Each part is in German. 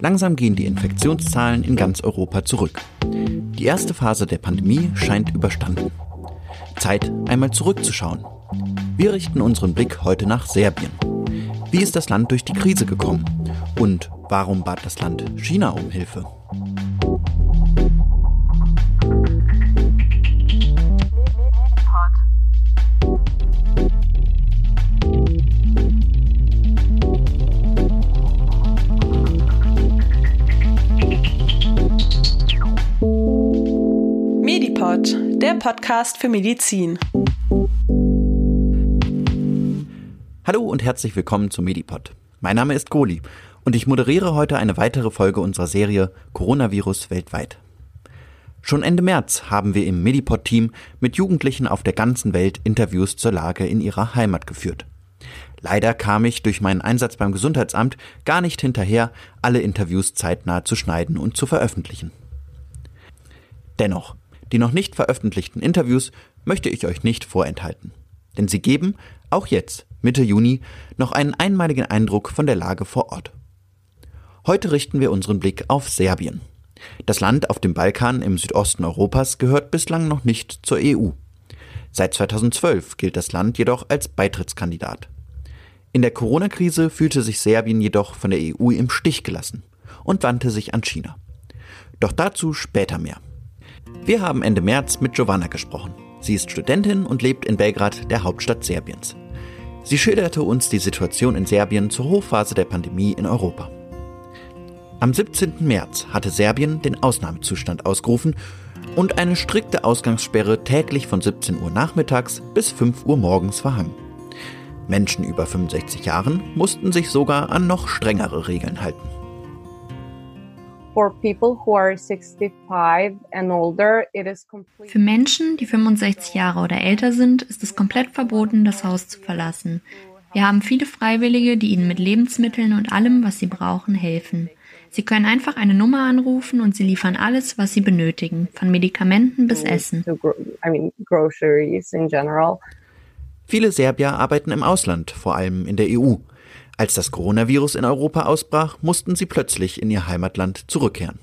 Langsam gehen die Infektionszahlen in ganz Europa zurück. Die erste Phase der Pandemie scheint überstanden. Zeit, einmal zurückzuschauen. Wir richten unseren Blick heute nach Serbien. Wie ist das Land durch die Krise gekommen? Und warum bat das Land China um Hilfe? Der Podcast für Medizin. Hallo und herzlich willkommen zum Medipod. Mein Name ist Goli und ich moderiere heute eine weitere Folge unserer Serie Coronavirus weltweit. Schon Ende März haben wir im Medipod-Team mit Jugendlichen auf der ganzen Welt Interviews zur Lage in ihrer Heimat geführt. Leider kam ich durch meinen Einsatz beim Gesundheitsamt gar nicht hinterher, alle Interviews zeitnah zu schneiden und zu veröffentlichen. Dennoch, die noch nicht veröffentlichten Interviews möchte ich euch nicht vorenthalten. Denn sie geben, auch jetzt, Mitte Juni, noch einen einmaligen Eindruck von der Lage vor Ort. Heute richten wir unseren Blick auf Serbien. Das Land auf dem Balkan im Südosten Europas gehört bislang noch nicht zur EU. Seit 2012 gilt das Land jedoch als Beitrittskandidat. In der Corona-Krise fühlte sich Serbien jedoch von der EU im Stich gelassen und wandte sich an China. Doch dazu später mehr. Wir haben Ende März mit Giovanna gesprochen. Sie ist Studentin und lebt in Belgrad, der Hauptstadt Serbiens. Sie schilderte uns die Situation in Serbien zur Hochphase der Pandemie in Europa. Am 17. März hatte Serbien den Ausnahmezustand ausgerufen und eine strikte Ausgangssperre täglich von 17 Uhr nachmittags bis 5 Uhr morgens verhangen. Menschen über 65 Jahren mussten sich sogar an noch strengere Regeln halten. Für Menschen, die 65 Jahre oder älter sind, ist es komplett verboten, das Haus zu verlassen. Wir haben viele Freiwillige, die ihnen mit Lebensmitteln und allem, was sie brauchen, helfen. Sie können einfach eine Nummer anrufen und sie liefern alles, was sie benötigen, von Medikamenten bis Essen. Viele Serbier arbeiten im Ausland, vor allem in der EU. Als das Coronavirus in Europa ausbrach, mussten sie plötzlich in ihr Heimatland zurückkehren.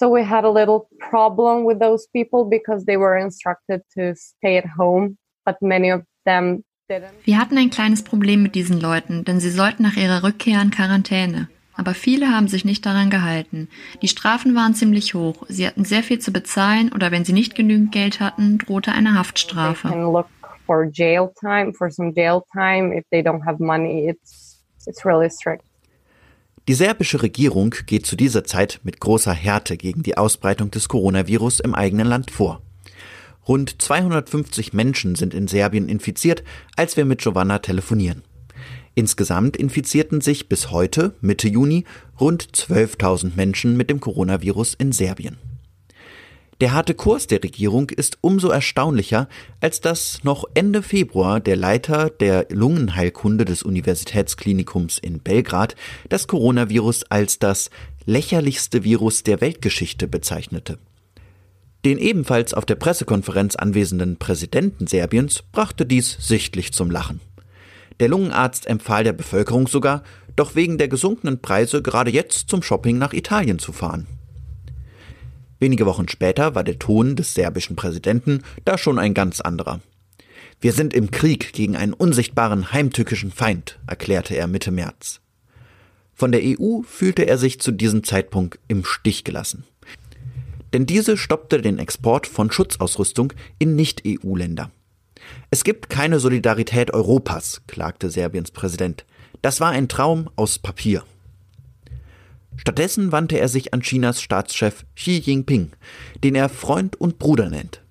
So we had a little problem with those people because they were instructed to stay at home, but many of them didn't. Wir hatten ein kleines Problem mit diesen Leuten, denn sie sollten nach ihrer Rückkehr in Quarantäne. Aber viele haben sich nicht daran gehalten. Die Strafen waren ziemlich hoch. Sie hatten sehr viel zu bezahlen oder wenn sie nicht genügend Geld hatten, drohte eine Haftstrafe for jail time, for some jail time. If they don't have money, it's, it's really strict. Die serbische Regierung geht zu dieser Zeit mit großer Härte gegen die Ausbreitung des Coronavirus im eigenen Land vor. Rund 250 Menschen sind in Serbien infiziert, als wir mit Giovanna telefonieren. Insgesamt infizierten sich bis heute, Mitte Juni, rund 12.000 Menschen mit dem Coronavirus in Serbien. Der harte Kurs der Regierung ist umso erstaunlicher, als dass noch Ende Februar der Leiter der Lungenheilkunde des Universitätsklinikums in Belgrad das Coronavirus als das lächerlichste Virus der Weltgeschichte bezeichnete. Den ebenfalls auf der Pressekonferenz anwesenden Präsidenten Serbiens brachte dies sichtlich zum Lachen. Der Lungenarzt empfahl der Bevölkerung sogar, doch wegen der gesunkenen Preise gerade jetzt zum Shopping nach Italien zu fahren. Wenige Wochen später war der Ton des serbischen Präsidenten da schon ein ganz anderer. Wir sind im Krieg gegen einen unsichtbaren heimtückischen Feind, erklärte er Mitte März. Von der EU fühlte er sich zu diesem Zeitpunkt im Stich gelassen. Denn diese stoppte den Export von Schutzausrüstung in Nicht-EU-Länder. Es gibt keine Solidarität Europas, klagte Serbiens Präsident. Das war ein Traum aus Papier. Stattdessen wandte er sich an Chinas Staatschef Xi Jinping, den er Freund und Bruder nennt.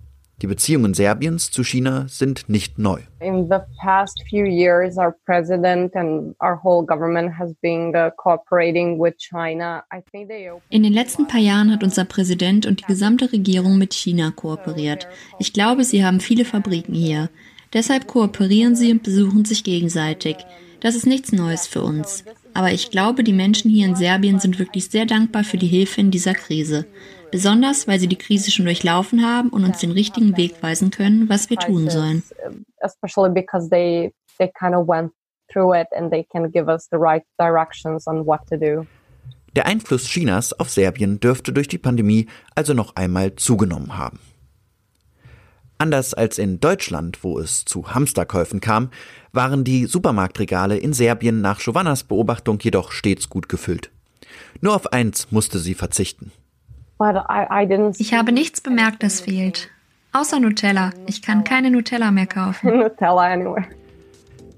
Die Beziehungen Serbiens zu China sind nicht neu. In the past few years, our president and our whole government has been uh, cooperating with China. I think they In den letzten paar Jahren hat unser Präsident und die gesamte Regierung mit China kooperiert. Ich glaube, sie haben viele Fabriken hier. Deshalb kooperieren sie und besuchen sich gegenseitig. Das ist nichts Neues für uns. Aber ich glaube, die Menschen hier in Serbien sind wirklich sehr dankbar für die Hilfe in dieser Krise. Besonders, weil sie die Krise schon durchlaufen haben und uns den richtigen Weg weisen können, was wir tun sollen. they kind of went through it and they can give us the right directions on what to do. Der Einfluss Chinas auf Serbien dürfte durch die Pandemie also noch einmal zugenommen haben. Anders als in Deutschland, wo es zu Hamsterkäufen kam, waren die Supermarktregale in Serbien nach Giovannas Beobachtung jedoch stets gut gefüllt. Nur auf eins musste sie verzichten. Ich habe nichts bemerkt, das fehlt. Außer Nutella. Ich kann keine Nutella mehr kaufen.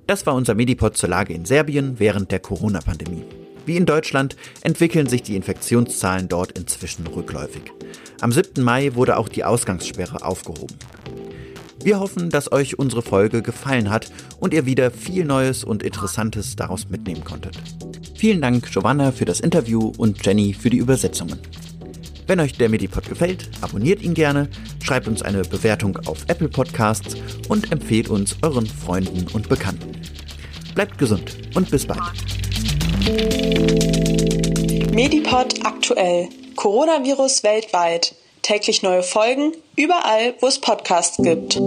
Das war unser Medipod zur Lage in Serbien während der Corona-Pandemie. Wie in Deutschland entwickeln sich die Infektionszahlen dort inzwischen rückläufig. Am 7. Mai wurde auch die Ausgangssperre aufgehoben. Wir hoffen, dass euch unsere Folge gefallen hat und ihr wieder viel Neues und Interessantes daraus mitnehmen konntet. Vielen Dank, Giovanna, für das Interview und Jenny für die Übersetzungen. Wenn euch der Medipod gefällt, abonniert ihn gerne, schreibt uns eine Bewertung auf Apple Podcasts und empfehlt uns euren Freunden und Bekannten. Bleibt gesund und bis bald. Medipod aktuell. Coronavirus weltweit. Täglich neue Folgen, überall, wo es Podcasts gibt.